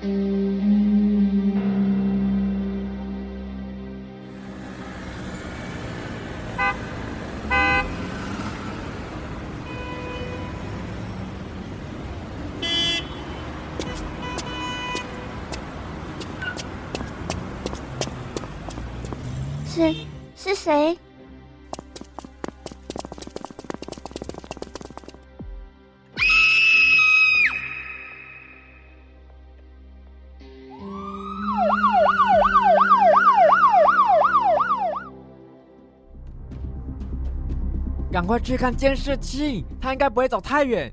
是是谁？赶快去看监视器，他应该不会走太远。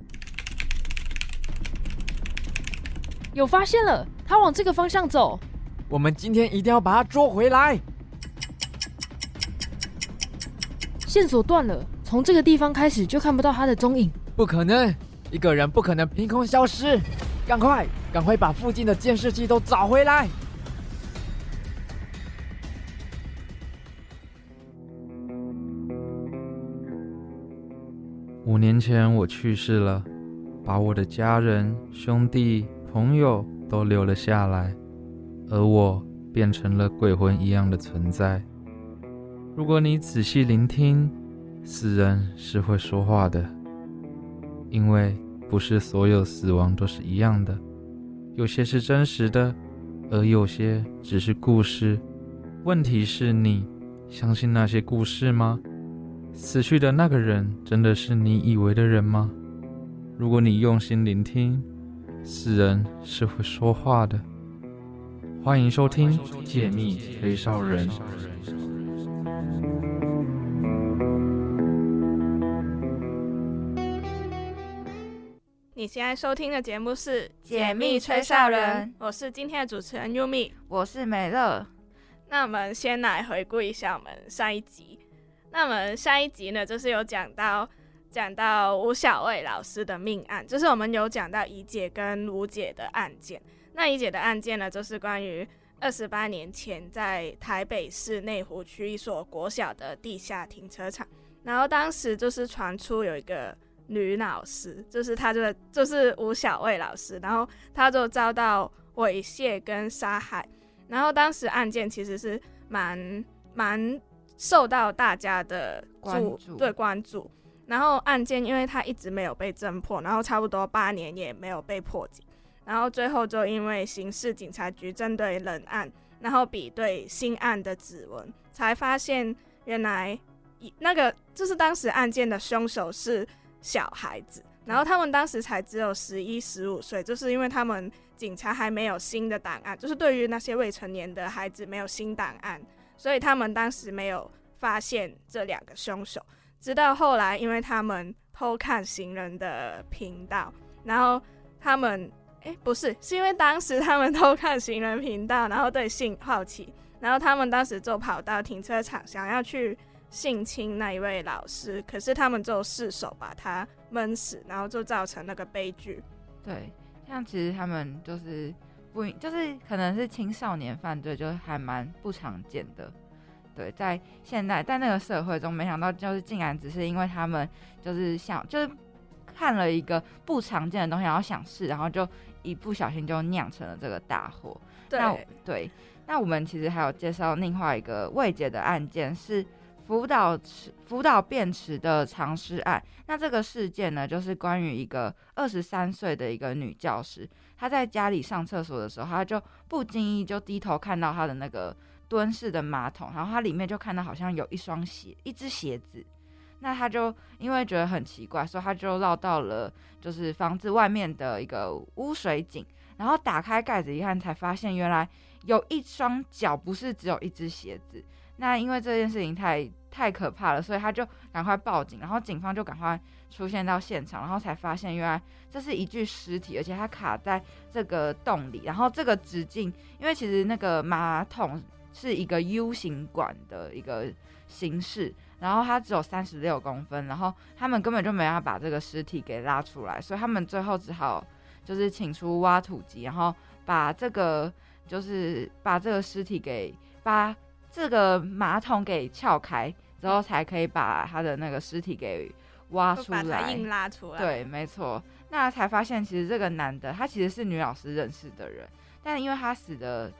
有发现了，他往这个方向走。我们今天一定要把他捉回来。线索断了，从这个地方开始就看不到他的踪影。不可能，一个人不可能凭空消失。赶快，赶快把附近的监视器都找回来。五年前我去世了，把我的家人、兄弟、朋友都留了下来，而我变成了鬼魂一样的存在。如果你仔细聆听，死人是会说话的，因为不是所有死亡都是一样的，有些是真实的，而有些只是故事。问题是你相信那些故事吗？死去的那个人真的是你以为的人吗？如果你用心聆听，死人是会说话的。欢迎收听《解密吹哨人》。你现在收听的节目是《解密吹哨人》，我是今天的主持人 Yumi，我是美乐。那我们先来回顾一下我们上一集。那我们下一集呢，就是有讲到讲到吴小卫老师的命案，就是我们有讲到怡姐跟吴姐的案件。那怡姐的案件呢，就是关于二十八年前在台北市内湖区一所国小的地下停车场，然后当时就是传出有一个女老师，就是她的就是吴小卫老师，然后她就遭到猥亵跟杀害，然后当时案件其实是蛮蛮。受到大家的关注，对关注。然后案件因为它一直没有被侦破，然后差不多八年也没有被破解。然后最后就因为刑事警察局针对冷案，然后比对新案的指纹，才发现原来那个就是当时案件的凶手是小孩子。然后他们当时才只有十一、十五岁，就是因为他们警察还没有新的档案，就是对于那些未成年的孩子没有新档案。所以他们当时没有发现这两个凶手，直到后来，因为他们偷看行人的频道，然后他们，哎，不是，是因为当时他们偷看行人频道，然后对性好奇，然后他们当时就跑到停车场，想要去性侵那一位老师，可是他们就失手把他闷死，然后就造成那个悲剧。对，像其实他们就是。不，就是可能是青少年犯罪，就还蛮不常见的。对，在现在在那个社会中，没想到就是竟然只是因为他们就是想就是看了一个不常见的东西，然后想试，然后就一不小心就酿成了这个大祸。对对，那我们其实还有介绍另外一个未解的案件，是福岛池福岛便池的藏尸案。那这个事件呢，就是关于一个二十三岁的一个女教师。他在家里上厕所的时候，他就不经意就低头看到他的那个蹲式的马桶，然后他里面就看到好像有一双鞋，一只鞋子。那他就因为觉得很奇怪，所以他就绕到了就是房子外面的一个污水井，然后打开盖子一看，才发现原来有一双脚，不是只有一只鞋子。那因为这件事情太太可怕了，所以他就赶快报警，然后警方就赶快出现到现场，然后才发现原来这是一具尸体，而且它卡在这个洞里，然后这个直径，因为其实那个马桶是一个 U 型管的一个形式，然后它只有三十六公分，然后他们根本就没办法把这个尸体给拉出来，所以他们最后只好就是请出挖土机，然后把这个就是把这个尸体给把这个马桶给撬开。之后才可以把他的那个尸体给挖出来，硬拉出来。对，没错。那才发现，其实这个男的他其实是女老师认识的人。但因为他死的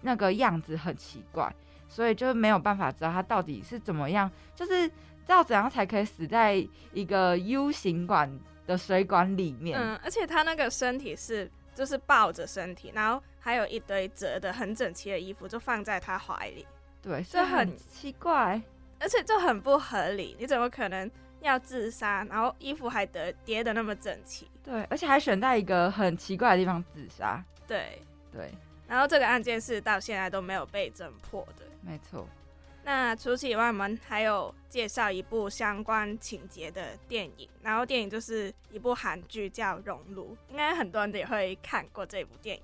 那个样子很奇怪，所以就没有办法知道他到底是怎么样，就是知道怎样才可以死在一个 U 型管的水管里面。嗯，而且他那个身体是就是抱着身体，然后还有一堆折的很整齐的衣服就放在他怀里，对，这很所以很奇怪。而且就很不合理，你怎么可能要自杀，然后衣服还得叠的那么整齐？对，而且还选在一个很奇怪的地方自杀。对，对，然后这个案件是到现在都没有被侦破的。没错。那除此以外，我们还有介绍一部相关情节的电影，然后电影就是一部韩剧叫《熔炉》，应该很多人也会看过这部电影。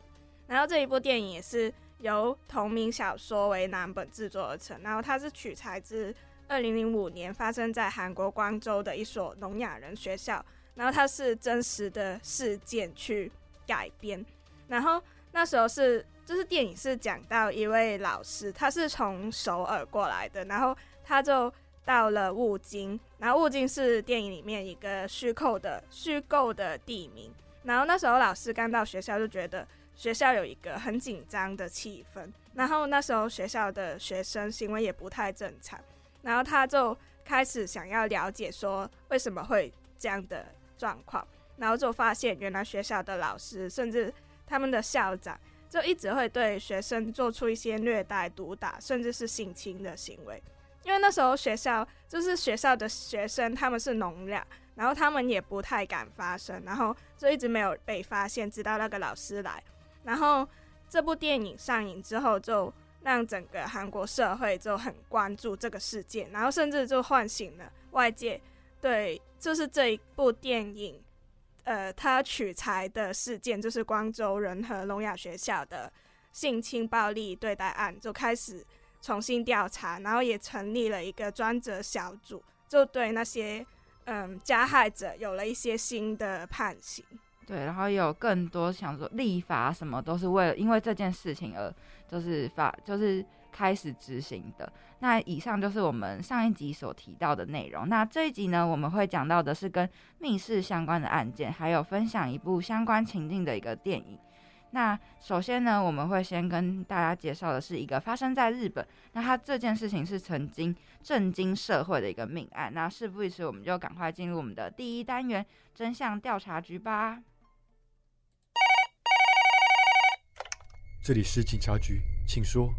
然后这一部电影也是由同名小说为蓝本制作而成，然后它是取材自二零零五年发生在韩国光州的一所聋哑人学校，然后它是真实的事件去改编，然后那时候是就是电影是讲到一位老师，他是从首尔过来的，然后他就到了雾津，然后雾津是电影里面一个虚构的虚构的地名，然后那时候老师刚到学校就觉得学校有一个很紧张的气氛，然后那时候学校的学生行为也不太正常，然后他就开始想要了解说为什么会这样的状况，然后就发现原来学校的老师甚至他们的校长就一直会对学生做出一些虐待、毒打，甚至是性侵的行为。因为那时候学校就是学校的学生，他们是聋哑，然后他们也不太敢发声，然后就一直没有被发现，直到那个老师来。然后这部电影上映之后，就让整个韩国社会就很关注这个事件，然后甚至就唤醒了外界对就是这一部电影，呃，它取材的事件就是光州仁和聋哑学校的性侵暴力对待案，就开始重新调查，然后也成立了一个专责小组，就对那些嗯加害者有了一些新的判刑。对，然后也有更多想说立法什么都是为了因为这件事情而就是法就是开始执行的。那以上就是我们上一集所提到的内容。那这一集呢，我们会讲到的是跟密室相关的案件，还有分享一部相关情境的一个电影。那首先呢，我们会先跟大家介绍的是一个发生在日本，那它这件事情是曾经震惊社会的一个命案。那事不宜迟，我们就赶快进入我们的第一单元真相调查局吧。这里是警察局，请说。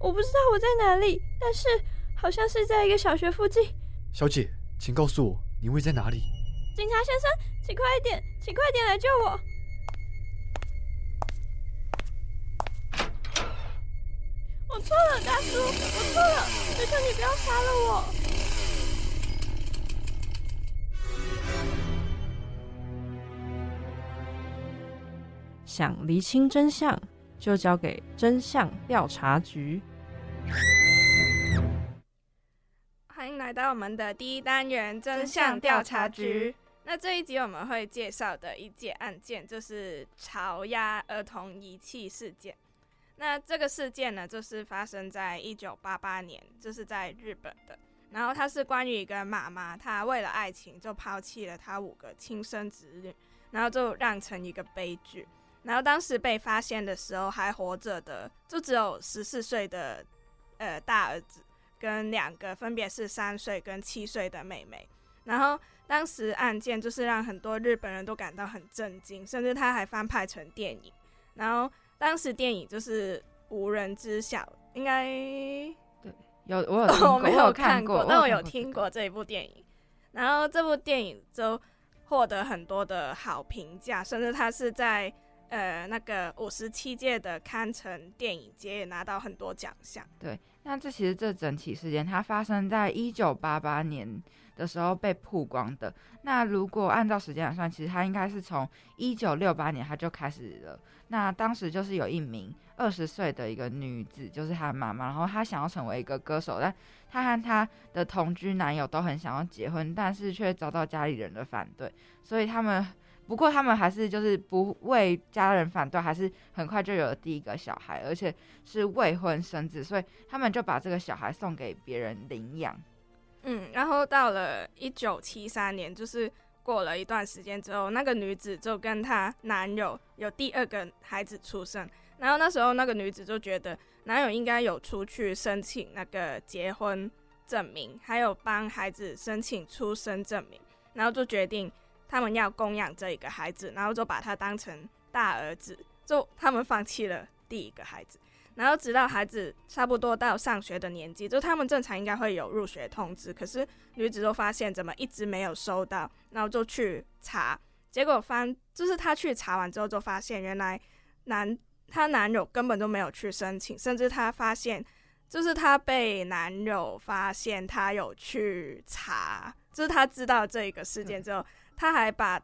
我不知道我在哪里，但是好像是在一个小学附近。小姐，请告诉我你位在哪里？警察先生，请快一点，请快点来救我！我错了，大叔，我错了，求求你不要杀了我！想厘清真相，就交给真相调查局。欢迎来到我们的第一单元真相调查局。那这一集我们会介绍的一件案件就是潮鸭儿童遗弃事件。那这个事件呢，就是发生在一九八八年，就是在日本的。然后它是关于一个妈妈，她为了爱情就抛弃了她五个亲生子女，然后就酿成一个悲剧。然后当时被发现的时候还活着的，就只有十四岁的呃大儿子跟两个分别是三岁跟七岁的妹妹。然后当时案件就是让很多日本人都感到很震惊，甚至他还翻拍成电影。然后当时电影就是无人知晓，应该对有我有，我 没有看过，但我有有 听过这一部电影。然后这部电影就获得很多的好评价，甚至它是在呃那个五十七届的堪城电影节也拿到很多奖项。对，那这其实这整起事件它发生在一九八八年的时候被曝光的。那如果按照时间来算，其实它应该是从一九六八年它就开始了。那当时就是有一名二十岁的一个女子，就是她妈妈，然后她想要成为一个歌手，但她和她的同居男友都很想要结婚，但是却遭到家里人的反对，所以他们。不过他们还是就是不为家人反对，还是很快就有了第一个小孩，而且是未婚生子，所以他们就把这个小孩送给别人领养。嗯，然后到了一九七三年，就是过了一段时间之后，那个女子就跟她男友有第二个孩子出生。然后那时候那个女子就觉得男友应该有出去申请那个结婚证明，还有帮孩子申请出生证明，然后就决定他们要供养这一个孩子，然后就把他当成大儿子，就他们放弃了第一个孩子。然后直到孩子差不多到上学的年纪，就他们正常应该会有入学通知，可是女子就发现怎么一直没有收到，然后就去查，结果翻就是她去查完之后就发现原来男她男友根本都没有去申请，甚至她发现就是她被男友发现她有去查，就是她知道这一个事件之后，他还把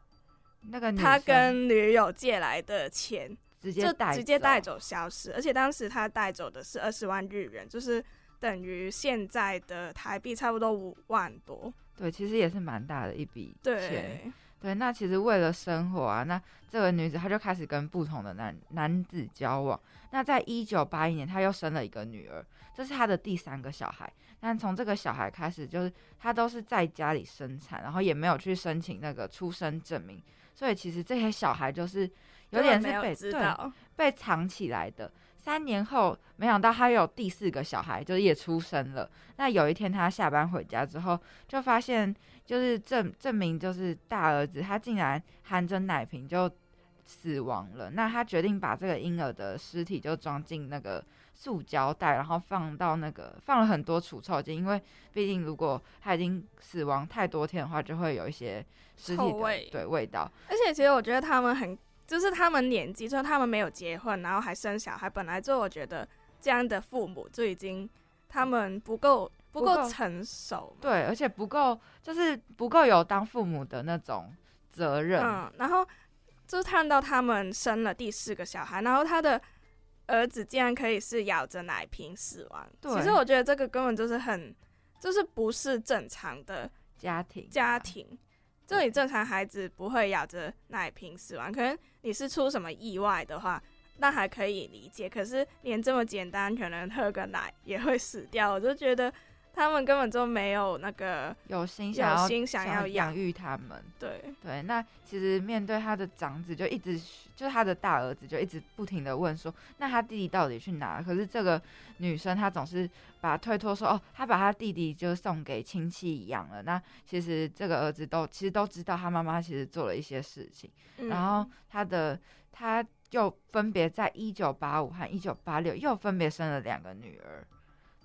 那个他跟女友借来的钱就直接带直接带走消失，而且当时他带走的是二十万日元，就是等于现在的台币差不多五万多。对，其实也是蛮大的一笔钱。对，对，那其实为了生活啊，那这个女子她就开始跟不同的男男子交往。那在一九八一年，她又生了一个女儿，这是她的第三个小孩。但从这个小孩开始，就是她都是在家里生产，然后也没有去申请那个出生证明，所以其实这些小孩就是有点是被对。被藏起来的。三年后，没想到他有第四个小孩，就是也出生了。那有一天他下班回家之后，就发现就是证证明就是大儿子，他竟然含着奶瓶就死亡了。那他决定把这个婴儿的尸体就装进那个塑胶袋，然后放到那个放了很多除臭剂，因为毕竟如果他已经死亡太多天的话，就会有一些尸体的味对味道。而且其实我觉得他们很，就是他们年纪，就是他们没有结婚，然后还生小孩，本来就我觉得这样的父母就已经他们不够不够成熟。对，而且不够，就是不够有当父母的那种责任。嗯，然后就看到他们生了第四个小孩，然后他的儿子竟然可以是咬着奶瓶死亡。对其实我觉得这个根本就是很，就是不是正常的家庭家庭。就你正常孩子不会咬着奶瓶死亡，可能你是出什么意外的话，那还可以理解。可是连这么简单，可能喝个奶也会死掉，我就觉得他们根本就没有那个有心有想要心想要要养育他们。对，对，那其实面对他的长子，就一直就是他的大儿子，就一直不停的问说，那他弟弟到底去哪了？可是这个女生她总是把他推脱说，哦，他把他弟弟就送给亲戚养了。那其实这个儿子都其实都知道他妈妈其实做了一些事情，嗯然后他的他又分别在一九八五和一九八六又分别生了两个女儿。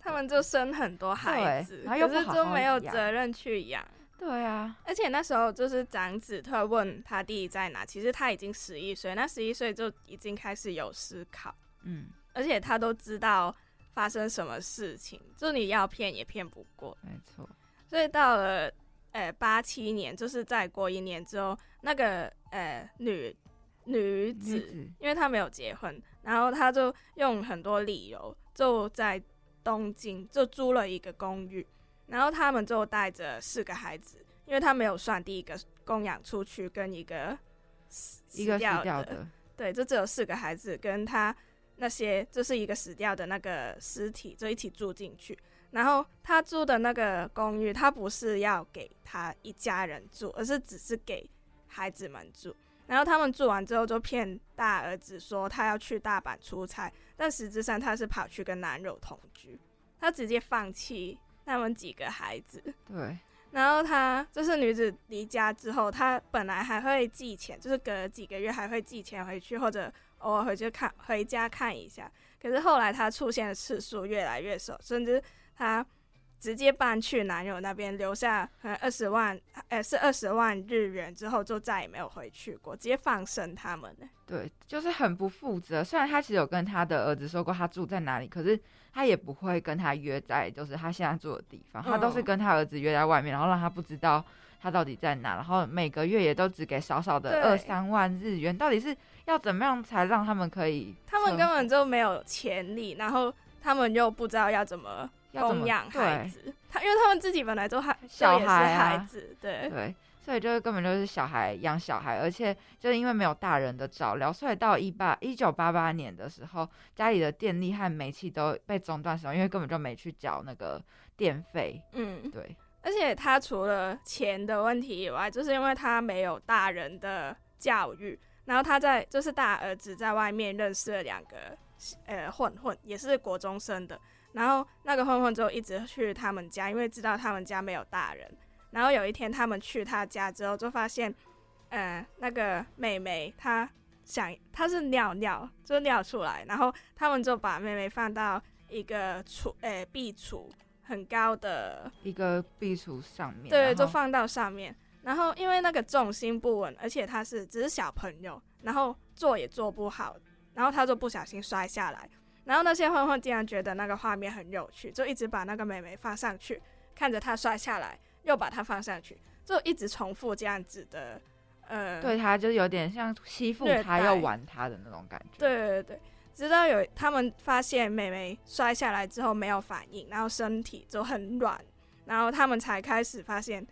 他们就生很多孩子，然后又可是不好好就没有责任去养。对啊，而且那时候就是长子特问他弟弟在哪，其实他已经十一岁，那十一岁就已经开始有思考，嗯，而且他都知道发生什么事情，就你要骗也骗不过。没错，所以到了呃八七年，就是再过一年之后，那个呃女女子，女子。因为她没有结婚，然后她就用很多理由，就在东京就租了一个公寓，然后他们就带着四个孩子，因为他没有算第一个供养出去跟一个死一个死掉掉的，对，就只有四个孩子跟他那些就是一个死掉的那个尸体就一起住进去。然后他住的那个公寓，他不是要给他一家人住，而是只是给孩子们住。然后他们住完之后，就骗大儿子说他要去大阪出差，但实质上他是跑去跟男友同居，他直接放弃他们几个孩子。对，然后她就是女子离家之后，她本来还会寄钱，就是隔几个月还会寄钱回去，或者偶尔回去看回家看一下。可是后来她出现的次数越来越少，甚至她直接搬去男友那边，留下二十万，呃，是二十万日元之后，就再也没有回去过，直接放生他们呢。对，就是很不负责。虽然他其实有跟他的儿子说过他住在哪里，可是他也不会跟他约在就是他现在住的地方，他都是嗯跟他儿子约在外面，然后让他不知道他到底在哪，然后每个月也都只给少少的二三万日元，到底是要怎么样才让他们可以他们根本就没有潜力，然后他们又不知道要怎么供养孩子，他因为他们自己本来就还小孩啊孩子，对对，所以就是根本就是小孩养小孩，而且就是因为没有大人的照料，所以到一八一九八八年的时候，家里的电力和煤气都被中断使用，因为根本就没去缴那个电费。嗯，对，而且他除了钱的问题以外，就是因为他没有大人的教育，然后他在就是大儿子在外面认识了两个呃混混，也是国中生的，然后那个混混就一直去他们家，因为知道他们家没有大人。然后有一天他们去他家之后，就发现，呃，那个妹妹她想她是尿尿，就尿出来，然后他们就把妹妹放到一个橱呃壁橱很高的一个壁橱上面，对，就放到上面。然后因为那个重心不稳，而且他是只是小朋友，然后坐也坐不好，然后他就不小心摔下来。然后那些混混竟然觉得那个画面很有趣，就一直把那个美眉放上去，看着她摔下来，又把她放上去，就一直重复这样子的，呃，对她就有点像欺负虐他待又玩她的那种感觉。对对对，直到有他们发现美眉摔下来之后没有反应，然后身体就很软，然后他们才开始发现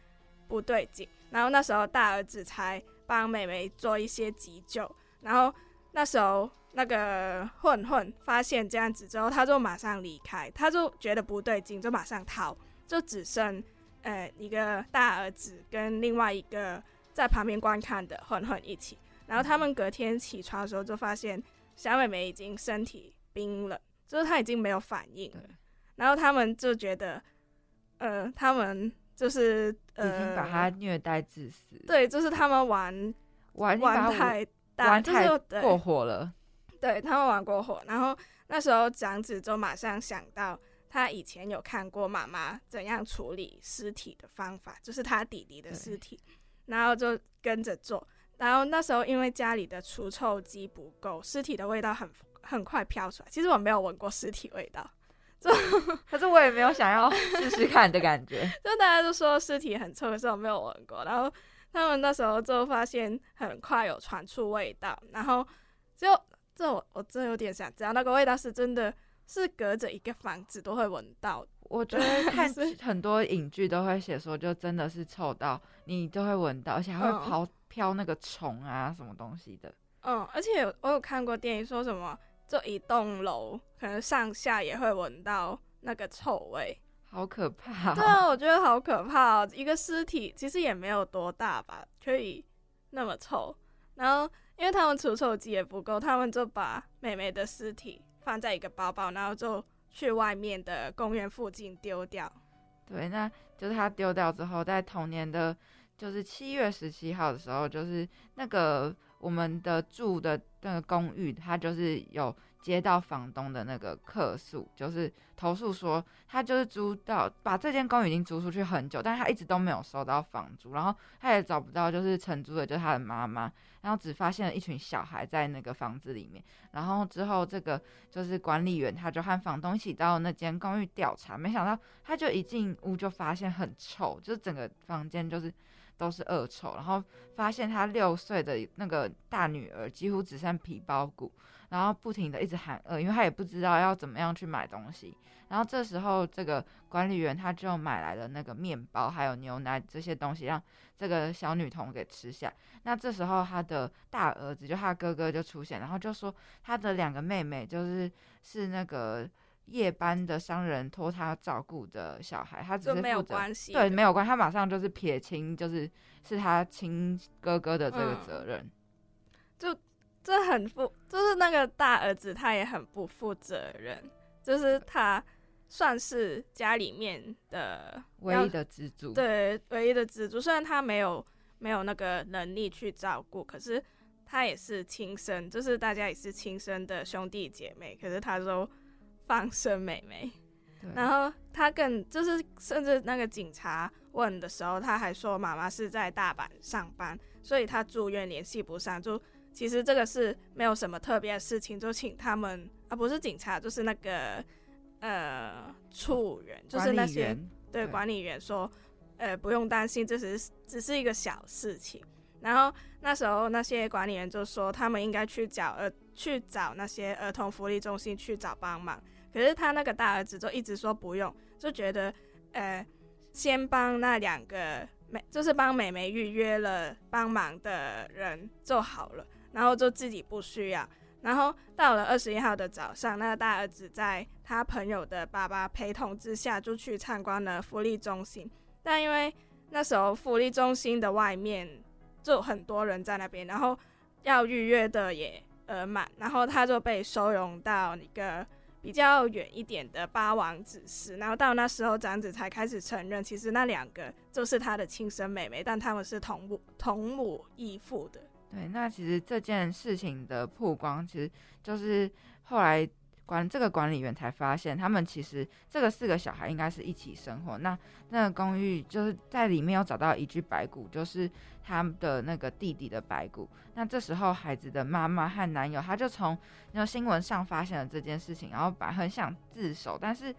不对劲。然后那时候大儿子才帮美眉做一些急救，然后那时候那个混混发现这样子之后，他就马上离开，他就觉得不对劲，就马上逃，就只剩呃一个大儿子跟另外一个在旁边观看的混混一起。然后他们隔天起床的时候就发现小美美已经身体冰冷，就是她已经没有反应了。然后他们就觉得，呃，他们就是呃，已经把她虐待致死，，对，就是他们玩玩玩太大，玩太就过火了。对他们玩过火，然后那时候长子就马上想到，他以前有看过妈妈怎样处理尸体的方法，就是他弟弟的尸体，然后就跟着做。然后那时候因为家里的除臭机不够，尸体的味道很很快飘出来。其实我没有闻过尸体味道，就 可是我也没有想要试试看的感觉。就大家都说尸体很臭，可是我没有闻过。然后他们那时候就发现很快有传出味道，然后就这我我真有点想知道那个味道是真的是隔着一个房子都会闻到。我觉得看 很多影剧都会写说，就真的是臭到你都会闻到，而且还会嗯飘飘那个虫啊什么东西的。嗯，而且我有看过电影说什么，就一栋楼可能上下也会闻到那个臭味。好可怕、对啊，我觉得好可怕哦！一个尸体其实也没有多大吧，可以那么臭。然后因为他们除臭剂也不够，他们就把妹妹的尸体放在一个包包，然后就去外面的公园附近丢掉。对，那就是他丢掉之后，在同年的，就是七月十七号的时候，就是那个我们的住的那个公寓，它就是有接到房东的那个客诉，就是投诉说他就是租到把这间公寓已经租出去很久，但是他一直都没有收到房租，然后他也找不到就是承租的，就是他的妈妈，然后只发现了一群小孩在那个房子里面，然后之后这个就是管理员他就和房东一起到那间公寓调查，没想到他就一进屋就发现很臭，就是整个房间就是都是恶臭，然后发现他六岁的那个大女儿几乎只剩皮包骨，然后不停的一直喊饿，因为他也不知道要怎么样去买东西。然后这时候这个管理员他就买来了那个面包还有牛奶这些东西，让这个小女童给吃下。那这时候他的大儿子就他哥哥就出现，然后就说他的两个妹妹就是是那个夜班的商人托他照顾的小孩，他只是没有关系，对，没有关，他马上就是撇清，就是是他亲哥哥的这个嗯责任。这很负，就是那个大儿子他也很不负责任，就是他算是家里面的唯一的支柱，对唯一的支柱，虽然他没有没有那个能力去照顾，可是他也是亲生，就是大家也是亲生的兄弟姐妹，可是他都放生妹妹，然后他更就是甚至那个警察问的时候，他还说妈妈是在大阪上班，所以他住院联系不上，就其实这个是没有什么特别的事情，就请他们啊不是警察，就是那个呃处员，就是那些。对对管理员说，呃，不用担心，这只是只是一个小事情。然后那时候那些管理员就说，他们应该去找呃去找那些儿童福利中心去找帮忙。可是他那个大儿子就一直说不用，就觉得呃先帮那两个美，就是帮美美预约了帮忙的人就好了，然后就自己不需要。然后到了二十一号的早上，那个大儿子在他朋友的爸爸陪同之下，就去参观了福利中心。但因为那时候福利中心的外面就很多人在那边，然后要预约的也额满，然后他就被收容到一个比较远一点的八王子室，然后到那时候长子才开始承认，其实那两个就是他的亲生妹妹，但他们是同母同母异父的。对，那其实这件事情的曝光，其实就是后来管这个管理员才发现，他们其实这个四个小孩应该是一起生活。那那个公寓就是在里面有找到一具白骨，就是他的那个弟弟的白骨。那这时候孩子的妈妈和男友，他就从那新闻上发现了这件事情，然后把很想自首，但是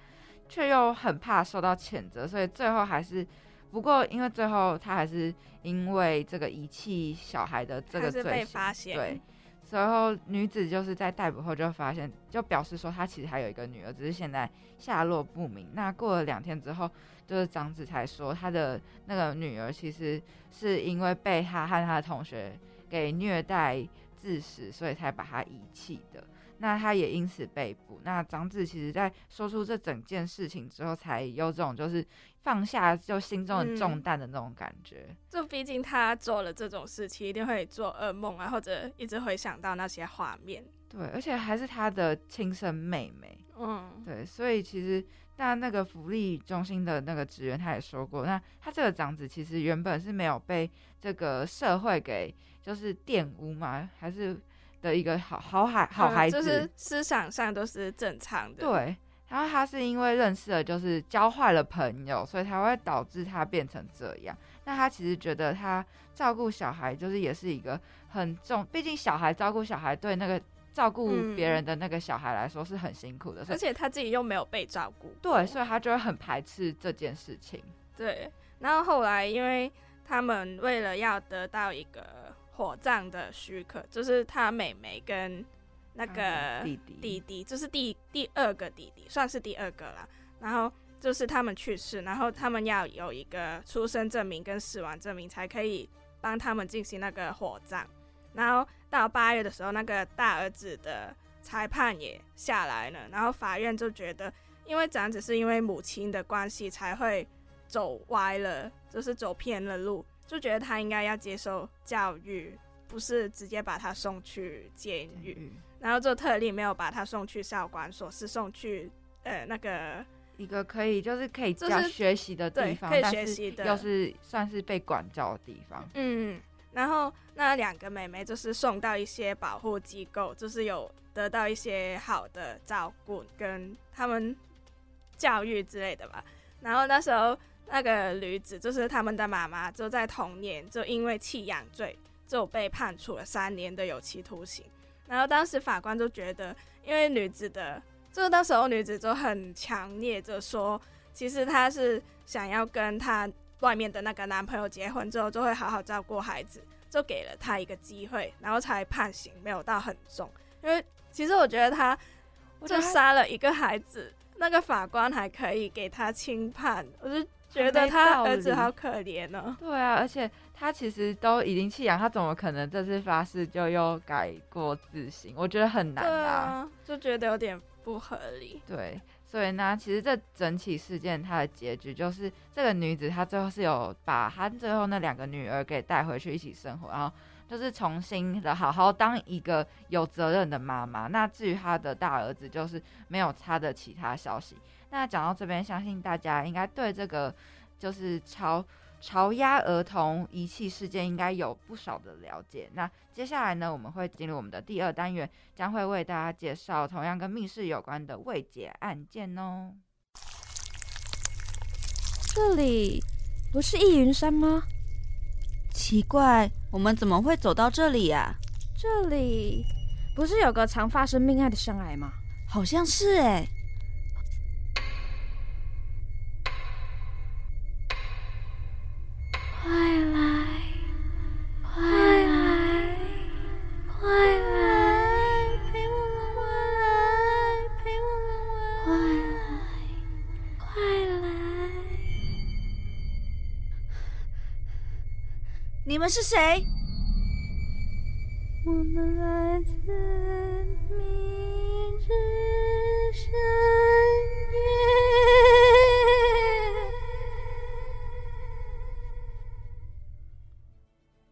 却又很怕受到谴责，所以最后还是。不过，因为最后他还是因为这个遗弃小孩的这个罪行，对，随后女子就是在逮捕后就发现，就表示说她其实还有一个女儿，只是现在下落不明。那过了两天之后，就是长子才说他的那个女儿其实是因为被他和他的同学给虐待致死，所以才把他遗弃的。那他也因此被捕。那长子其实在说出这整件事情之后，才有这种就是放下就心中的重担的那种感觉。就毕竟他做了这种事情，一定会做噩梦啊，或者一直回想到那些画面。对，而且还是他的亲生妹妹。嗯，对，所以其实那那个福利中心的那个职员他也说过，那他这个长子其实原本是没有被这个社会给就是玷污嘛，还是？的一个好好孩好孩子，就是思想上都是正常的。对，然后他是因为认识了，就是交坏了朋友，所以才会导致他变成这样。那他其实觉得他照顾小孩，就是也是一个很重，毕竟小孩照顾小孩，对那个照顾别人的那个小孩来说是很辛苦的，而且他自己又没有被照顾，对，所以他就会很排斥这件事情。对，然后后来因为他们为了要得到一个。火葬的许可，就是他妹妹跟那个弟弟，弟弟就是第第二个弟弟，算是第二个了。然后就是他们去世，然后他们要有一个出生证明跟死亡证明，才可以帮他们进行那个火葬。然后到八月的时候，那个大儿子的裁判也下来了，然后法院就觉得，因为长子是因为母亲的关系才会走歪了，就是走偏了路。就觉得他应该要接受教育，不是直接把他送去监狱。然后就特例没有把他送去少管所，是送去呃那个一个可以就是可以教学习的地方，可以学习的，又是算是被管教的地方。嗯，然后那两个妹妹就是送到一些保护机构，就是有得到一些好的照顾跟他们教育之类的吧。然后那时候。那个女子就是他们的妈妈，就在同年就因为弃养罪就被判处了三年的有期徒刑。然后当时法官就觉得，因为女子的，就是那时候女子就很强烈的说，其实她是想要跟她外面的那个男朋友结婚之后，就会好好照顾孩子，就给了她一个机会，然后才判刑，没有到很重。因为其实我觉得她就杀了一个孩子，那个法官还可以给她轻判，我就。觉得他儿子好可怜哦。对啊，而且他其实都已经弃养，他怎么可能这次发誓就又改过自新？我觉得很难啊，就觉得有点不合理。对，所以呢，其实这整起事件它的结局就是这个女子她最后是有把她最后那两个女儿给带回去一起生活，然后就是重新的好好当一个有责任的妈妈。那至于她的大儿子，就是没有他的其他消息。那讲到这边，相信大家应该对这个就是朝朝压儿童遗弃事件应该有不少的了解。那接下来呢，我们会进入我们的第二单元，将会为大家介绍同样跟密室有关的未解案件哦。这里不是易云山吗？奇怪，我们怎么会走到这里呀？这里不是有个常发生命案的山崖吗？好像是哎。快是谁？我们来自深渊。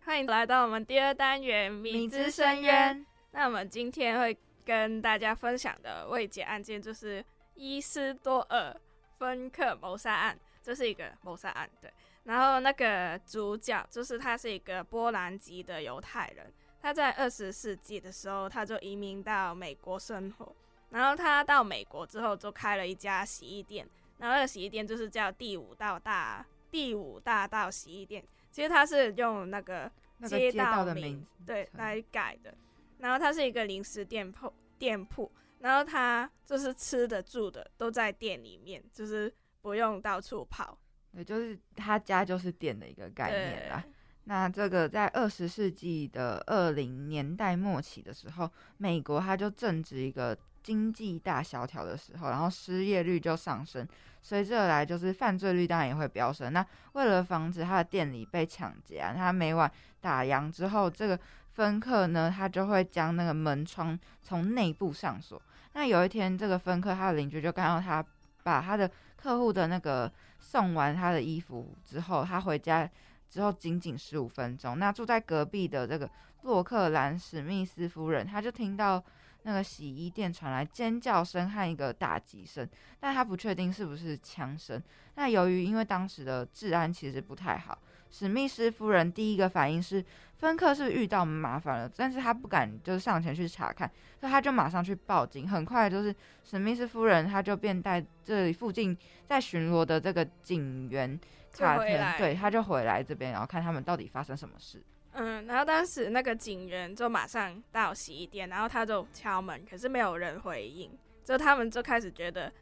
欢迎来到我们第二单元《明之深渊》。那我们今天会跟大家分享的未解案件就是伊斯多尔芬克谋杀案，这是一个谋杀案，对。然后那个主角就是他是一个波兰籍的犹太人，他在二十世纪的时候他就移民到美国生活，然后他到美国之后就开了一家洗衣店，然后那个洗衣店就是叫第五道大第五大道洗衣店，其实他是用那个街街道的名字对来改的。然后它是一个零食店铺店铺，然后他就是吃的住的都在店里面，就是不用到处跑。对，就是他家就是店的一个概念啦。那这个在二十世纪的二零年代末期的时候，美国它就正值一个经济大萧条的时候，然后失业率就上升，随之而来就是犯罪率当然也会飙升。那为了防止他的店里被抢劫啊，他每晚打烊之后，这个分客呢，他就会将那个门窗从内部上锁。那有一天，这个分客他的邻居就看到他把他的客户的那个送完他的衣服之后，他回家之后仅仅十五分钟，那住在隔壁的这个洛克兰史密斯夫人，她就听到那个洗衣店传来尖叫声和一个打击声，但她不确定是不是枪声。那由于因为当时的治安其实不太好，史密斯夫人第一个反应是芬克是遇到麻烦了，但是他不敢就是上前去查看，所以他就马上去报警。很快就是史密斯夫人，她就便带这里附近在巡逻的这个警员卡对，他就回来这边，然后看他们到底发生什么事。嗯，然后当时那个警员就马上到洗衣店，然后他就敲门，可是没有人回应，就他们就开始觉得，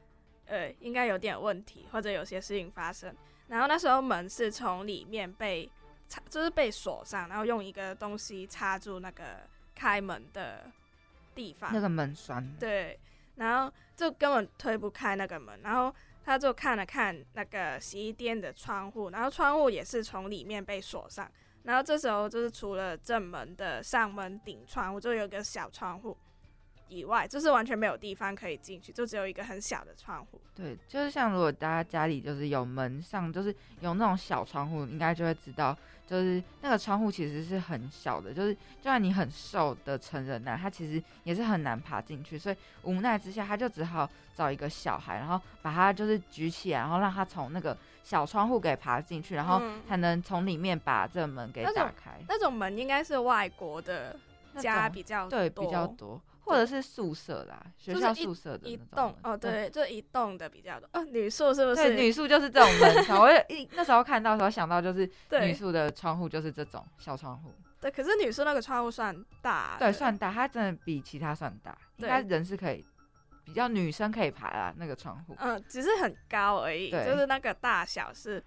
呃，应该有点问题，或者有些事情发生。然后那时候门是从里面被插，就是被锁上，然后用一个东西插住那个开门的地方。那个门栓，对，然后就根本推不开那个门，然后他就看了看那个洗衣店的窗户，然后窗户也是从里面被锁上，然后这时候就是除了正门的上门顶窗户，就有一个小窗户以外，就是完全没有地方可以进去，就只有一个很小的窗户。对，就是像如果大家家里就是有门上，就是有那种小窗户，应该就会知道，就是那个窗户其实是很小的，就是就算你很瘦的成人呢，他其实也是很难爬进去，所以无奈之下，他就只好找一个小孩，然后把他就是举起来，然后让他从那个小窗户给爬进去，然后嗯才能从里面把这门给打开。那种门应该是外国的家比较对比较多多，或者是宿舍啦，学校宿舍的一栋哦，对，就一栋的比较多。哦，女宿是不是对，女宿就是这种门 窗。我也一那时候看到的时候想到就是女宿的窗户就是这种小窗户，对，可是女宿那个窗户算大，对，算大，它真的比其他算大，应该人是可以比较女生可以爬啦那个窗户。嗯，只是很高而已，对就是那个大小是，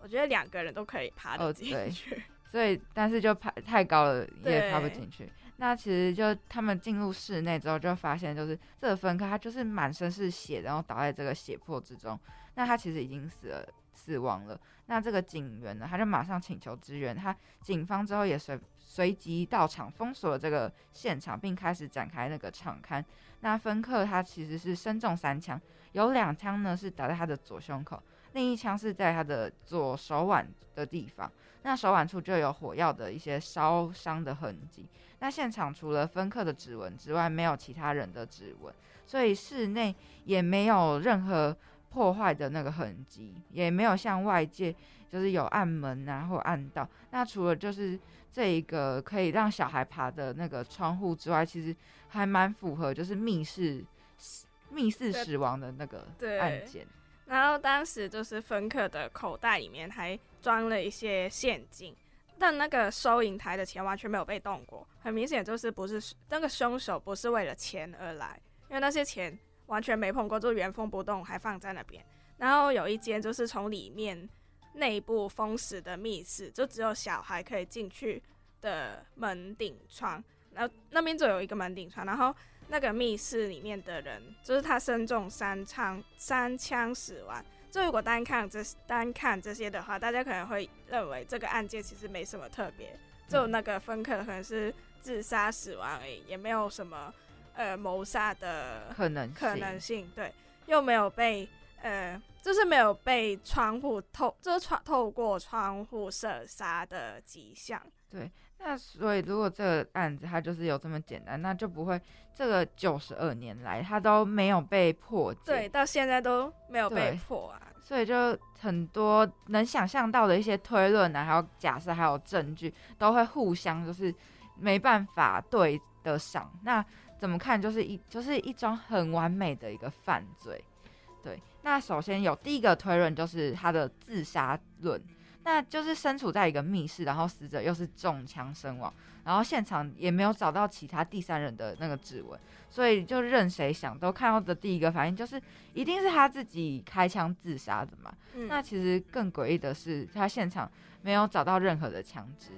我觉得两个人都可以爬得哦对进去。所以但是就爬太高了也爬不进去。那其实就他们进入室内之后，就发现就是这个芬克他就是满身是血，然后倒在这个血泊之中。那他其实已经死了，死亡了。那这个警员呢，他就马上请求支援。他警方之后也随随即到场封锁了这个现场，并开始展开那个场勘。那芬克他其实是身中三枪，有两枪呢是打在他的左胸口，另一枪是在他的左手腕的地方。那手腕处就有火药的一些烧伤的痕迹。那现场除了芬克的指纹之外，没有其他人的指纹，所以室内也没有任何破坏的那个痕迹，也没有像外界就是有暗门啊或暗道。那除了就是这一个可以让小孩爬的那个窗户之外，其实还蛮符合就是密室密室死亡的那个对案件。然后当时就是芬克的口袋里面还装了一些现金，但那个收银台的钱完全没有被动过，很明显就是不是那个凶手不是为了钱而来，因为那些钱完全没碰过，就原封不动还放在那边。然后有一间就是从里面内部封死的密室，就只有小孩可以进去的门顶窗，然后那边就有一个门顶窗，然后那个密室里面的人，就是他身中三枪，三枪死亡。就如果单看这单看这些的话，大家可能会认为这个案件其实没什么特别，就那个芬克可能是自杀死亡而已，也没有什么呃谋杀的可能可能性，对，又没有被呃，就是没有被窗户透，就是窗透过窗户射杀的迹象。对，那所以如果这个案子它就是有这么简单，那就不会这个九十二年来它都没有被破解。对，到现在都没有被破啊。所以就很多能想象到的一些推论啊，还有假设，还有证据，都会互相就是没办法对得上。那怎么看就是一就是一桩很完美的一个犯罪。对，那首先有第一个推论就是他的自杀论，那就是身处在一个密室，然后死者又是中枪身亡，然后现场也没有找到其他第三人的那个指纹，所以就任谁想都看到的第一个反应就是一定是他自己开枪自杀的嘛。嗯，那其实更诡异的是，他现场没有找到任何的枪支，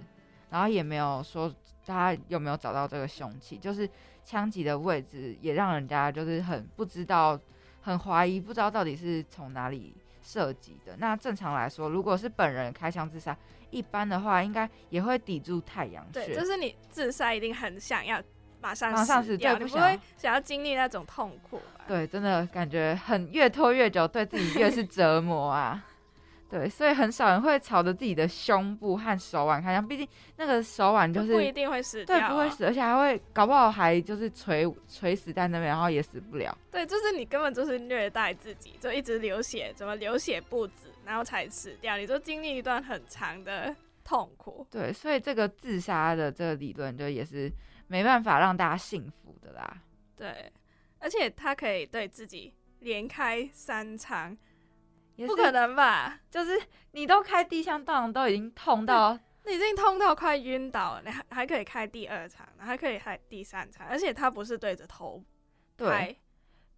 然后也没有说他有没有找到这个凶器，就是枪击的位置也让人家就是很不知道，很怀疑，不知道到底是从哪里射击的。那正常来说，如果是本人开枪自杀，一般的话应该也会抵住太阳对，穴。就是你自杀一定很想要马上马上死掉，你不会想要经历那种痛苦吧？对，真的感觉很越拖越久，对自己越是折磨啊。对，所以很少人会朝着自己的胸部和手腕开枪，毕竟那个手腕就是不一定会死掉、对不会。死，而且还会搞不好还就是垂垂死在那边，然后也死不了。对，就是你根本就是虐待自己，就一直流血，怎么流血不止，然后才死掉，你就经历一段很长的痛苦。对，所以这个自杀的这个理论就也是没办法让大家信服的啦。对，而且他可以对自己连开三枪，也不可，能吧？就是你都开第一枪，当然都已经痛到你已经痛到快晕倒了，你还还可以开第二场，还可以开第三场，而且他不是对着头对，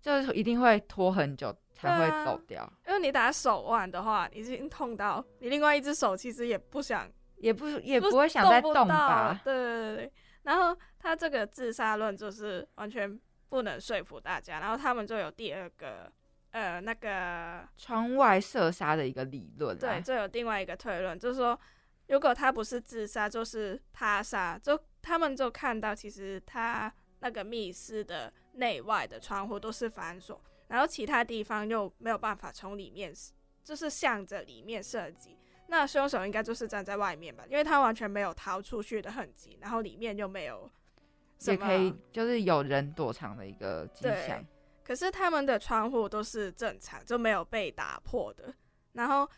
就是一定会拖很久才会走掉，因为你打手腕的话，已经痛到你另外一只手其实也不想也不也不不会想再动到吧？对对对对。然后他这个自杀论就是完全不能说服大家，然后他们就有第二个呃那个窗外射杀的一个理论对，啊，就有另外一个推论，就是说如果他不是自杀，就是他杀，就他们就看到其实他那个密室的内外的窗户都是反锁，然后其他地方又没有办法从里面，就是向着里面射击。那凶手应该就是站在外面吧，因为他完全没有逃出去的痕迹，然后里面又没有什么也可以就是有人躲藏的一个迹象。可是他们的窗户都是正常，就没有被打破的。然后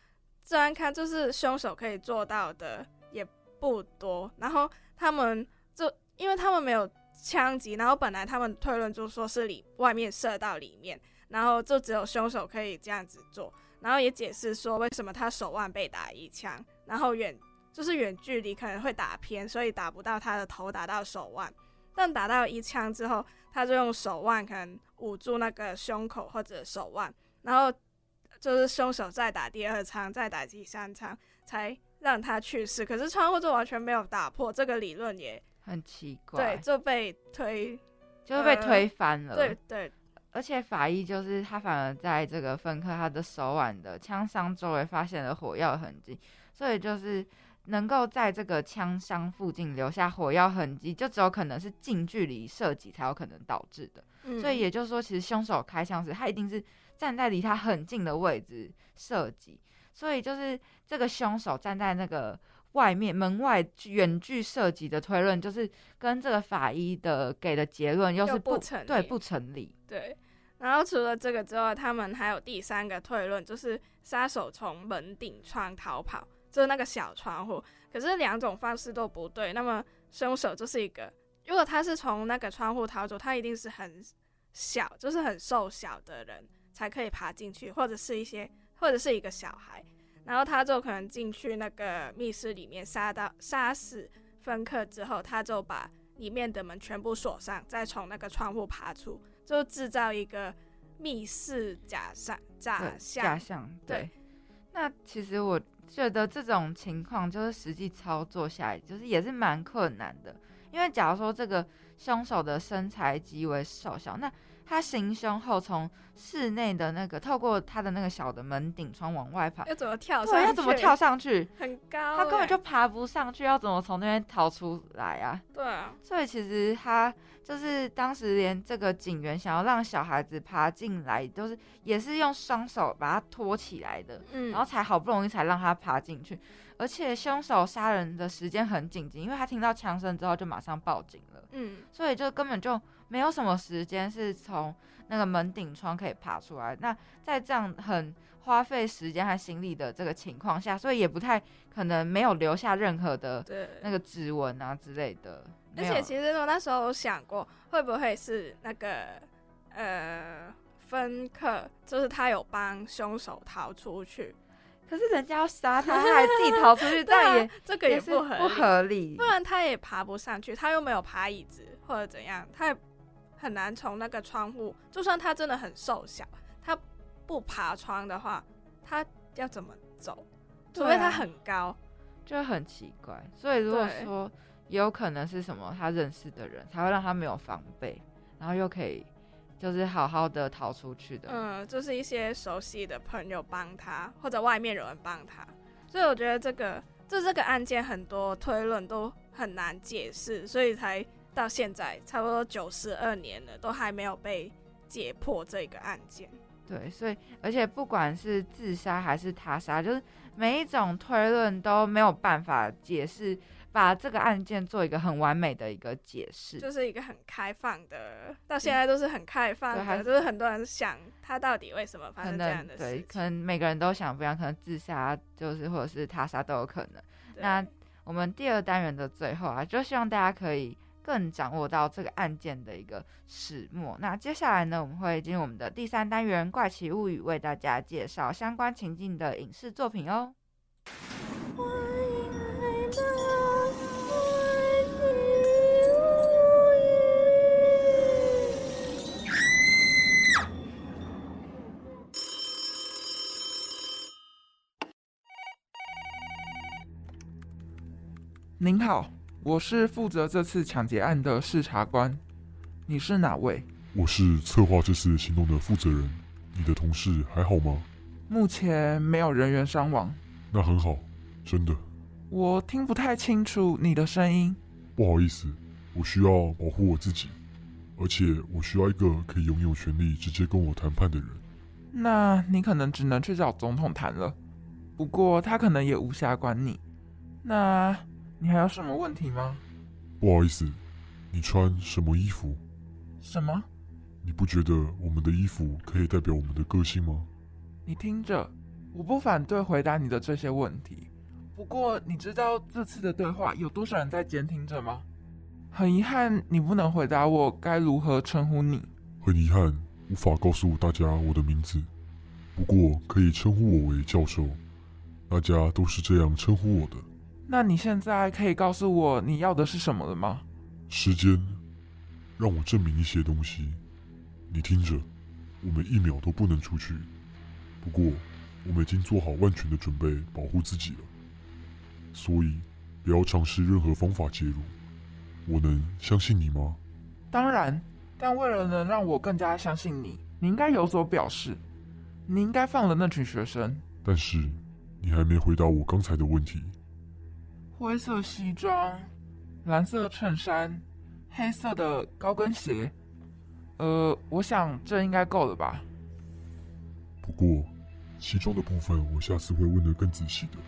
这样看，就是凶手可以做到的也不多。然后他们就因为他们没有枪击，然后本来他们推论就说是里外面射到里面，然后就只有凶手可以这样子做。然后也解释说为什么他手腕被打一枪，然后远就是远距离可能会打偏，所以打不到他的头，打到手腕。但打到一枪之后，他就用手腕可能捂住那个胸口或者手腕，然后就是凶手再打第二枪，再打第三枪，才让他去世。可是窗户就完全没有打破，这个理论也很奇怪，对就被推，就是被呃推翻了。对对而且法医就是他反而在这个芬克他的手腕的枪伤周围发现了火药痕迹，所以就是能够在这个枪伤附近留下火药痕迹，就只有可能是近距离射击才有可能导致的。嗯，所以也就是说，其实凶手开枪时，他一定是站在离他很近的位置射击，所以就是这个凶手站在那个外面门外远距射击的推论，就是跟这个法医的给的结论又是又不成立对不成立。对。然后除了这个之外，他们还有第三个推论，就是杀手从门顶窗逃跑，就是那个小窗户。可是两种方式都不对，那么凶手就是一个，如果他是从那个窗户逃走，他一定是很小，就是很瘦小的人才可以爬进去，或者是一些，或者是一个小孩，然后他就可能进去那个密室里面杀到杀死芬克之后，他就把里面的门全部锁上，再从那个窗户爬出。就制造一个密室假象假象，假象对。那其实我觉得这种情况就是实际操作下来，就是也是蛮困难的。因为假如说这个凶手的身材极为瘦小，那他行凶后从室内的那个透过他的那个小的门顶窗往外爬，要怎么跳上对，去？要怎么跳？上去？很高欸，他根本就爬不上去，要怎么从那边逃出来啊？对啊，所以其实他就是当时连这个警员想要让小孩子爬进来，都是也是用双手把他拖起来的，嗯，然后才好不容易才让他爬进去。而且凶手杀人的时间很紧急，因为他听到枪声之后就马上报警了，嗯，所以就根本就没有什么时间是从那个门顶窗可以爬出来。那在这样很花费时间和心力的这个情况下，所以也不太可能没有留下任何的对，那个指纹啊之类的。而且其实我那时候有想过，会不会是那个呃芬克，就是他有帮凶手逃出去，可是人家要杀他，他还自己逃出去，这也啊，这个也是不合理，不合理不。然他也爬不上去，他又没有爬椅子或者怎样，他也很难从那个窗户。就算他真的很瘦小，他不爬窗的话，他要怎么走？除非他很高。就很奇怪。所以如果说也有可能是什么他认识的人，才会让他没有防备，然后又可以就是好好的逃出去的。嗯，就是一些熟悉的朋友帮他，或者外面有人帮他。所以我觉得这个就这个案件很多推论都很难解释，所以才到现在差不多九十二年了，都还没有被解破这个案件。对，所以而且不管是自杀还是他杀，就是每一种推论都没有办法解释，把这个案件做一个很完美的一个解释。就是一个很开放的，到现在都是很开放的，就是很多人想他到底为什么发生这样的事情。可能每个人都想不一样，可能自杀就是或者是他杀都有可能。那我们第二单元的最后啊，就希望大家可以更掌握到这个案件的一个始末。那接下来呢，我们会进入我们的第三单元《怪奇物语》，为大家介绍相关情境的影视作品哦。您好，我是负责这次抢劫案的视察官，你是哪位？我是策划这次行动的负责人，你的同事还好吗？目前没有人员伤亡，那很好，真的。我听不太清楚你的声音。不好意思，我需要保护我自己，而且我需要一个可以拥有权利直接跟我谈判的人。那你可能只能去找总统谈了，不过他可能也无暇管你。那你还有什么问题吗？不好意思，你穿什么衣服？什么？你不觉得我们的衣服可以代表我们的个性吗？你听着，我不反对回答你的这些问题。不过，你知道这次的对话有多少人在监听着吗？很遗憾，你不能回答我该如何称呼你。很遗憾，无法告诉大家我的名字，不过可以称呼我为教授，大家都是这样称呼我的。那你现在可以告诉我你要的是什么了吗？时间，让我证明一些东西。你听着，我们一秒都不能出去。不过，我们已经做好万全的准备保护自己了，所以不要尝试任何方法介入。我能相信你吗？当然，但为了能让我更加相信你，你应该有所表示。你应该放了那群学生。但是，你还没回答我刚才的问题。灰色西装，蓝色衬衫，黑色的高跟鞋。呃，我想这应该够了吧。不过，西装的部分我下次会问得更仔细的，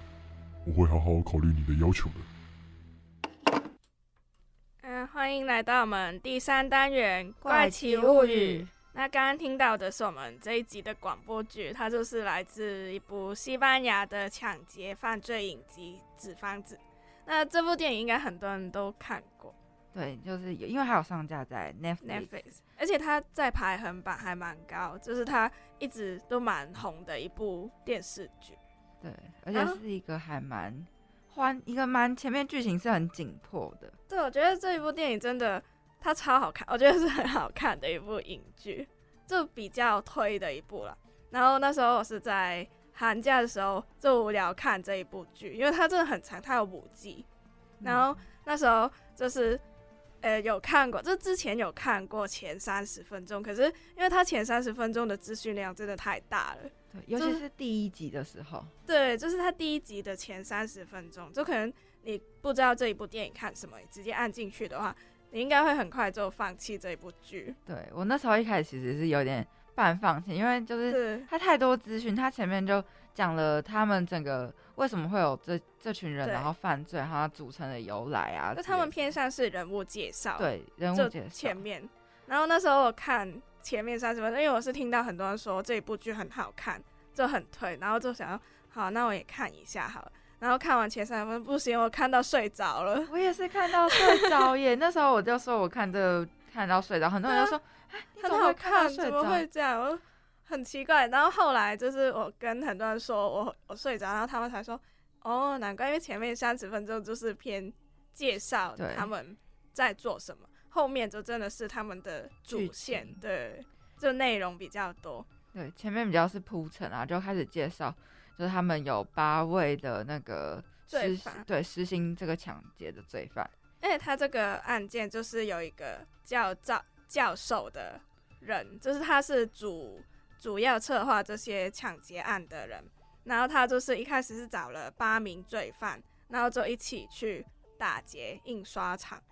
我会好好考虑你的要求的。嗯，欢迎来到我们第三单元《怪奇物语》。那刚刚听到的是我们这一集的广播剧，它就是来自一部西班牙的抢劫犯罪影集《纸房子》。那这部电影应该很多人都看过对，就是有，因为还有上架在 Netflix。，Netflix，而且它在排行榜还蛮高，就是它一直都蛮红的一部电视剧。对，而且啊是一个还蛮欢，一个蛮前面剧情是很紧迫的。对，我觉得这一部电影真的它超好看，我觉得是很好看的一部影剧，就比较推的一部了。然后那时候我是在寒假的时候就无聊看这一部剧，因为它真的很长，它有五季。然后那时候就是呃有看过，就之前有看过前三十分钟，可是因为它前三十分钟的资讯量真的太大了，对，尤其是第一集的时候，对，就是它第一集的前三十分钟，就可能你不知道这一部电影看什么，直接按进去的话，你应该会很快就放弃这一部剧。对我那时候一开始其实是有点半放弃，因为就是他太多资讯，他前面就讲了他们整个为什么会有这这群人，然后犯罪，然后组成的由来啊就他们偏向是人物介绍，对人物就介绍前面。然后那时候我看前面三十分钟，因为我是听到很多人说这一部剧很好看，就很推，然后就想要好，那我也看一下好了。然后看完前三十分钟，不行，我看到睡着了。我也是看到睡着耶，那时候我就说我看这看到睡着，很多人就说，很好看，怎么？会这样？我很奇怪。然后后来就是我跟很多人说我我睡着，然后他们才说，哦，难怪，因为前面三十分钟就是偏介绍他们在做什么，后面就真的是他们的主线，对，就内容比较多。对，前面比较是铺陈啊，就开始介绍，就是他们有八位的那个实罪犯对实行这个抢劫的罪犯，而且他这个案件就是有一个叫教教授的人，就是他是主主要策划这些抢劫案的人。然后他就是一开始是找了八名罪犯，然后就一起去打劫印刷厂。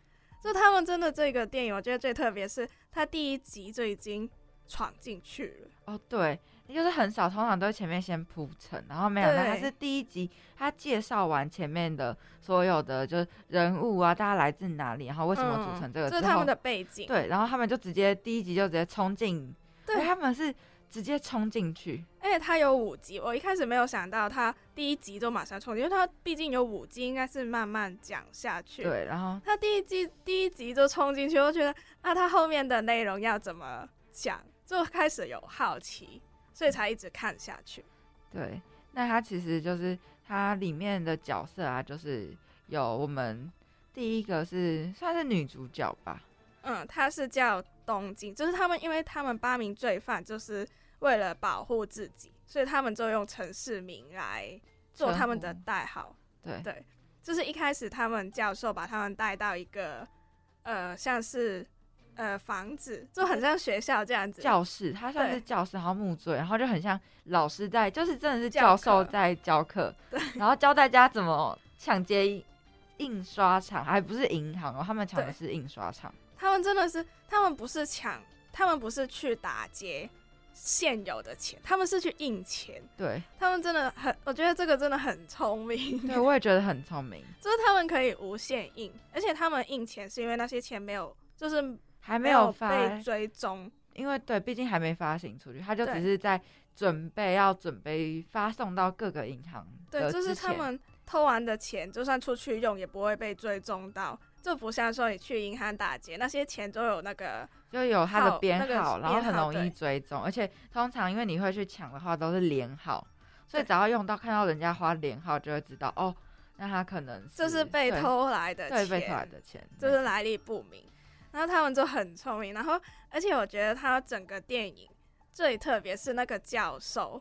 就他们真的这个电影，我觉得最特别是，他第一集就已经闯进去了。哦，对，就是很少，通常都是前面先铺陈，然后没想到他是第一集，他介绍完前面的所有的就是人物啊，大家来自哪里，然后为什么组成这个之后，嗯这是他们的背景。对，然后他们就直接第一集就直接冲进，对。哎他们是直接冲进去，而且他有五集，我一开始没有想到他第一集就马上冲进，因为他毕竟有五集，应该是慢慢讲下去。对，然后他第一季第一集就冲进去，我觉得啊，他后面的内容要怎么讲，就开始有好奇，所以才一直看下去。对，那他其实就是它里面的角色啊，就是有我们第一个是算是女主角吧，嗯，她是叫东京，就是他们，因为他们八名罪犯就是为了保护自己，所以他们就用城市名来做他们的代号。对对，就是一开始他们教授把他们带到一个呃，像是呃房子，就很像学校这样子。教室，它像是教室，然后木嘴，然后就很像老师在，就是真的是教教授在教课，对然后教大家怎么抢劫印刷厂，还不是银行哦，他们抢的是印刷厂。他们真的是，他们不是抢，他们不是去打劫现有的钱，他们是去印钱。对，他们真的很，我觉得这个真的很聪明。对我也觉得很聪明，就是他们可以无限印，而且他们印钱是因为那些钱没有，就是还没有发被追踪。因为对，毕竟还没发行出去，他就只是在准备要准备发送到各个银行对，就是他们偷完的钱，就算出去用也不会被追踪到，就不像说你去银行打劫，那些钱都有那个就有它的编那个号，然后很容易追踪，而且通常因为你会去抢的话都是连号，所以只要用到看到人家花连号，就会知道哦，那他可能这是被偷来的对，钱，被偷来的钱，就是来历不明。然后他们就很聪明，然后而且我觉得他整个电影最特别是那个教授，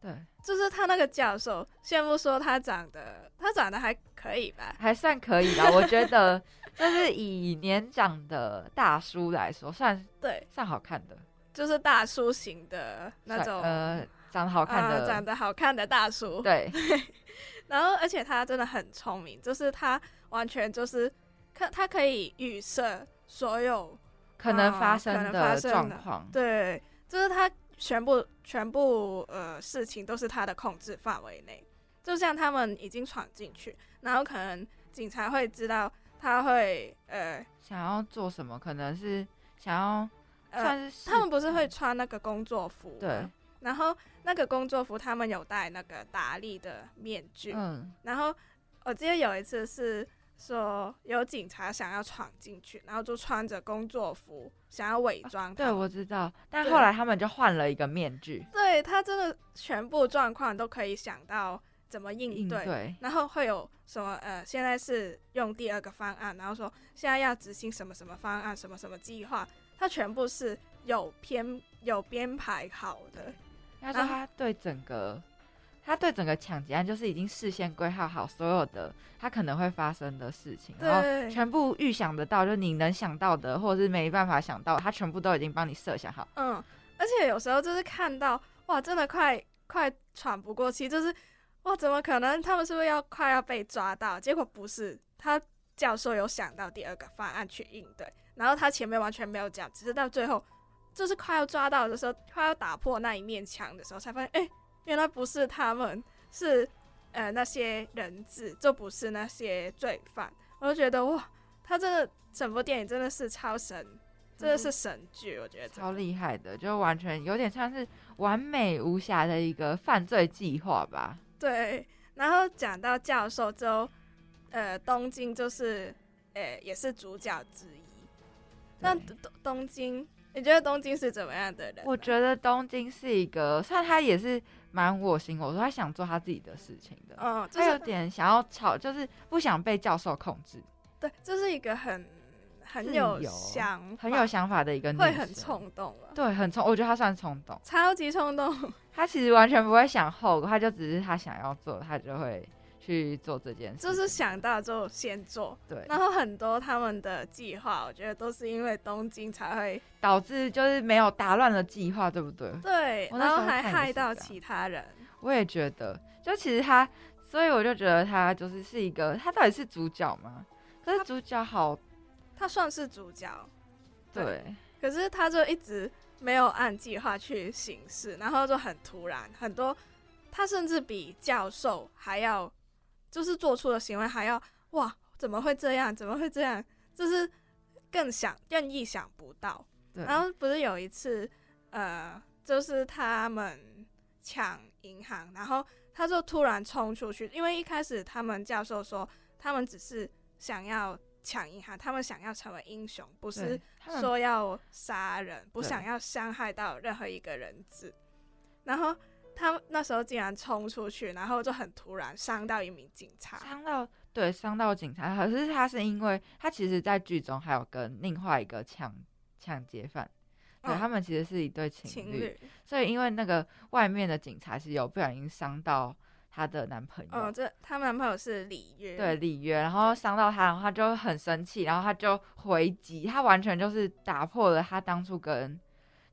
对，就是他那个教授，先不说他长得，他长得还可以吧，还算可以吧。我觉得就是以年长的大叔来说，算对，算好看的，就是大叔型的那种，呃，长得好看的，啊长得好看的大叔，对，然后而且他真的很聪明，就是他完全就是可他可以预设所有可能啊发生的状况，对，就是他全部全部呃事情都是他的控制范围内。就像他们已经闯进去，然后可能警察会知道他会呃想要做什么，可能是想要算呃，他们不是会穿那个工作服对，然后那个工作服他们有戴那个达利的面具，嗯，然后我记得有一次是说有警察想要闯进去，然后就穿着工作服想要伪装他对，我知道，但后来他们就换了一个面具。对他真的全部状况都可以想到怎么应对，然后会有什么呃，现在是用第二个方案，然后说现在要执行什么什么方案，什么什么计划，他全部是有编有编排好的。他说他对整个他对整个抢劫案就是已经事先规划好所有的他可能会发生的事情，然后全部预想得到，就是你能想到的，或者是没办法想到，他全部都已经帮你设想好。嗯，而且有时候就是看到哇，真的快快喘不过气，就是哇，怎么可能？他们是不是要快要被抓到？结果不是，他教授有想到第二个方案去应对，然后他前面完全没有讲，只是到最后就是快要抓到的时候，快要打破那一面墙的时候，才发现，哎、原来不是他们，是呃那些人质，就不是那些罪犯。我就觉得哇，他这个整部电影真的是超神，真的是神剧，我觉得超厉害的，就完全有点像是完美无瑕的一个犯罪计划吧。对，然后讲到教授之后，呃，东京就是，呃，也是主角之一。那东东京，你觉得东京是怎么样的人？我觉得东京是一个，虽然他也是蛮我行我说，他想做他自己的事情的，嗯，就他有点想要吵，就是不想被教授控制，对，这是一个很很有想，很有想法的一个女生会很冲动了，对，很冲，我觉得他算冲动。超级冲动。他其实完全不会想后果，他就只是他想要做，他就会去做这件事。就是想到就先做，对然后很多他们的计划，我觉得都是因为东京才会导致就是没有打乱了计划，对不对？对，然后还害到其他人。我也觉得，就其实他，所以我就觉得他就是是一个，他到底是主角吗？可是主角好，他算是主角，对，可是他就一直没有按计划去行事，然后就很突然，很多他甚至比教授还要，就是做出的行为还要哇，怎么会这样？怎么会这样？就是更想更意想不到。然后不是有一次，呃，就是他们抢银行，然后他就突然冲出去，因为一开始他们教授说他们只是想要抢银行，他们想要成为英雄，不是说要杀人，不想要伤害到任何一个人质。然后他那时候竟然冲出去，然后就很突然伤到一名警察。伤到对伤到警察，可是他是因为他其实，在剧中还有跟另外一个抢抢劫犯。对、嗯他们其实是一对情侣，所以因为那个外面的警察是有不小心伤到她的男朋友，嗯，这她男朋友是里约，对里约，然后伤到他，然后他就很生气，然后他就回击，他完全就是打破了他当初跟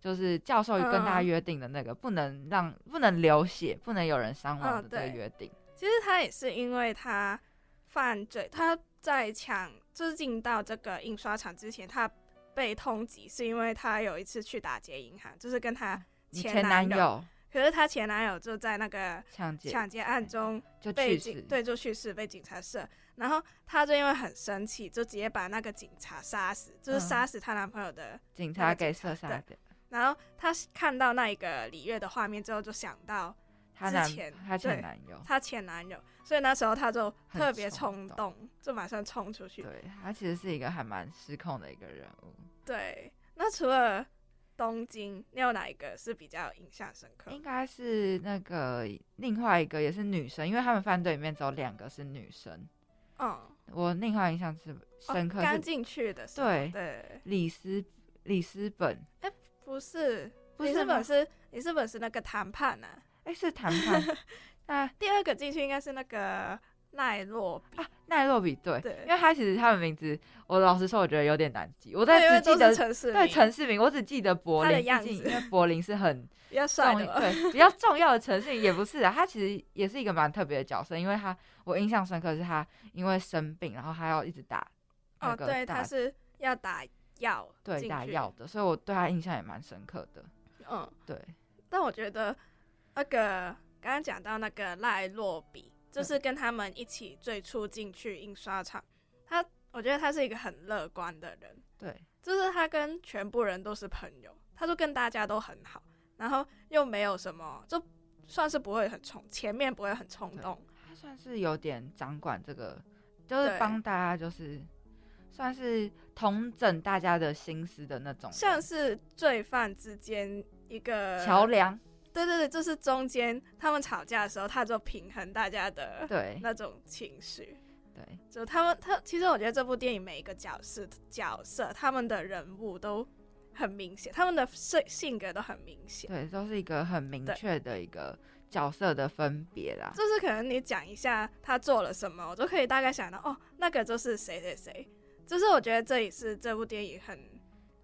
就是教授跟他嗯约定的那个、不能让不能流血，不能有人伤亡嗯的这个对约定。其实他也是因为他犯罪，他在抢就是进到这个印刷厂之前，他被通缉，是因为他有一次去打劫银行，就是跟他前前男友友。可是他前男友就在那个抢劫抢劫案中就警对就去世被警察射，然后他就因为很生气，就直接把那个警察杀死，就是嗯。杀死她男朋友的警那个察给射杀的，然后她看到那一个李月的画面之后，就想到她前她前对男友她前男友，所以那时候她就特别冲冲动，就马上冲出去。对她其实是一个还蛮失控的一个人物。对，那除了东京，你有哪一个是比较印象深刻？应该是那个另外一个也是女生，因为他们犯队里面只有两个是女生。嗯，我另外印象是深刻是、哦刚进去的时候，对对，里斯里斯本，不是，里不是吗？斯本是里斯本是那个谈判呢、哎、是谈判。那第二个进去应该是那个奈洛比，啊，奈洛比对，对。因为他其实他的名字，我老实说，我觉得有点难记。我对因为在只记得城市对名城市名，我只记得柏他的林，毕竟样子。因为柏林是很比较帅重的嘛对比较重要的城市，也不是啊，他其实也是一个蛮特别的角色，因为他我印象深刻是他因为生病，然后他要一直打那哦，对，打他是要打药，对进去打药的，所以我对他印象也蛮深刻的。嗯，对，但我觉得那个刚刚讲到那个赖洛比，就是跟他们一起最初进去印刷厂，他我觉得他是一个很乐观的人，对，就是他跟全部人都是朋友，他就跟大家都很好，然后又没有什么，就算是不会很冲，前面不会很冲动，他算是有点掌管这个，就是帮大家就是算是统整大家的心思的那种像是罪犯之间一个桥梁。对对对，就是中间他们吵架的时候，他就平衡大家的对那种情绪。对，就他们他其实我觉得这部电影每一个角色角色他们的人物都很明显，他们的性性格都很明显。对，都是一个很明确的一个角色的分别啦。就是可能你讲一下他做了什么，我就可以大概想到哦，那个就是谁谁谁。就是我觉得这也是这部电影很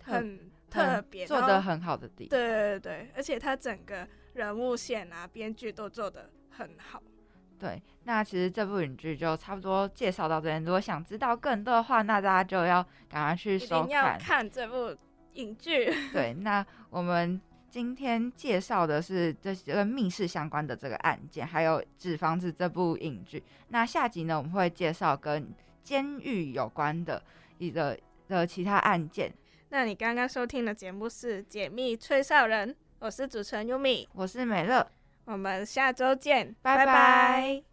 很特别做的很好的地方。对对对，而且它整个人物线啊，编剧都做的很好。对，那其实这部影剧就差不多介绍到这边。如果想知道更多的话，那大家就要赶快去收看。要看这部影剧。对，那我们今天介绍的是这些跟密室相关的这个案件，还有《纸房子》这部影剧。那下集呢，我们会介绍跟监狱有关的一个的其他案件。那你刚刚收听的节目是《解密吹哨人》，我是主持人优米，我是美乐。我们下周见，拜拜。